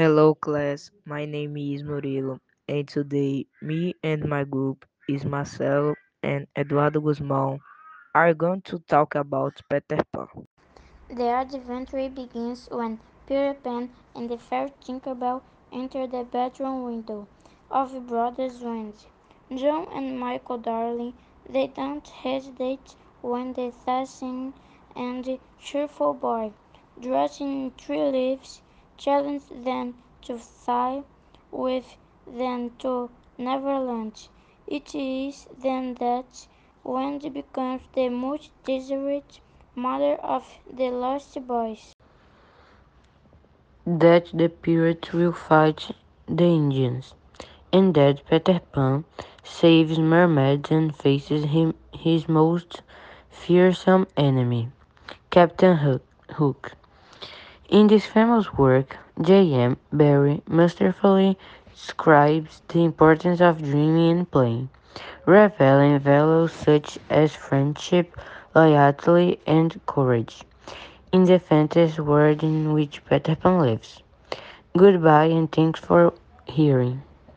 Hello class, my name is Murilo and today me and my group is Marcelo and Eduardo Guzmão are going to talk about Peter Pan. The adventure begins when Peter Pan and the fairy Tinkerbell enter the bedroom window of Brothers Wendy. John and Michael Darling, they don't hesitate when the dashing and cheerful boy, dressed in tree leaves, challenge them to fly with them to Neverland. It is then that Wendy becomes the much desired mother of the lost boys. That the pirates will fight the Indians, and that Peter Pan saves mermaids and faces him, his most fearsome enemy, Captain Hook. In this famous work, J. M. Barrie masterfully describes the importance of dreaming and playing, revealing values such as friendship, loyalty, and courage in the fantasy world in which Peter Pan lives. Goodbye and thanks for hearing.